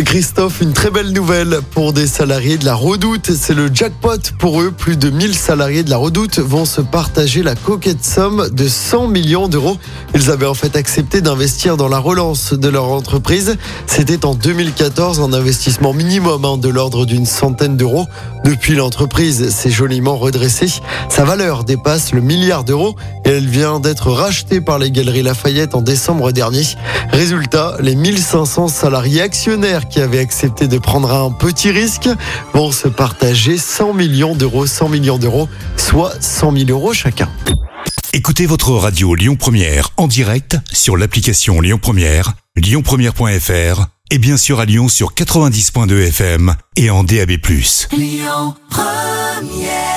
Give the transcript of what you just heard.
Christophe, une très belle nouvelle pour des salariés de la Redoute. C'est le jackpot pour eux. Plus de 1000 salariés de la Redoute vont se partager la coquette somme de 100 millions d'euros. Ils avaient en fait accepté d'investir dans la relance de leur entreprise. C'était en 2014 un investissement minimum hein, de l'ordre d'une centaine d'euros. Depuis, l'entreprise s'est joliment redressée. Sa valeur dépasse le milliard d'euros et elle vient d'être rachetée par les Galeries Lafayette en décembre dernier. Résultat, les 1500 salariés actionnaires qui avaient accepté de prendre un petit risque vont se partager 100 millions d'euros, 100 millions d'euros, soit 100 000 euros chacun. Écoutez votre radio Lyon Première en direct sur l'application Lyon Première, lyonpremière.fr et bien sûr à Lyon sur 90.2 FM et en DAB+. Lyon Première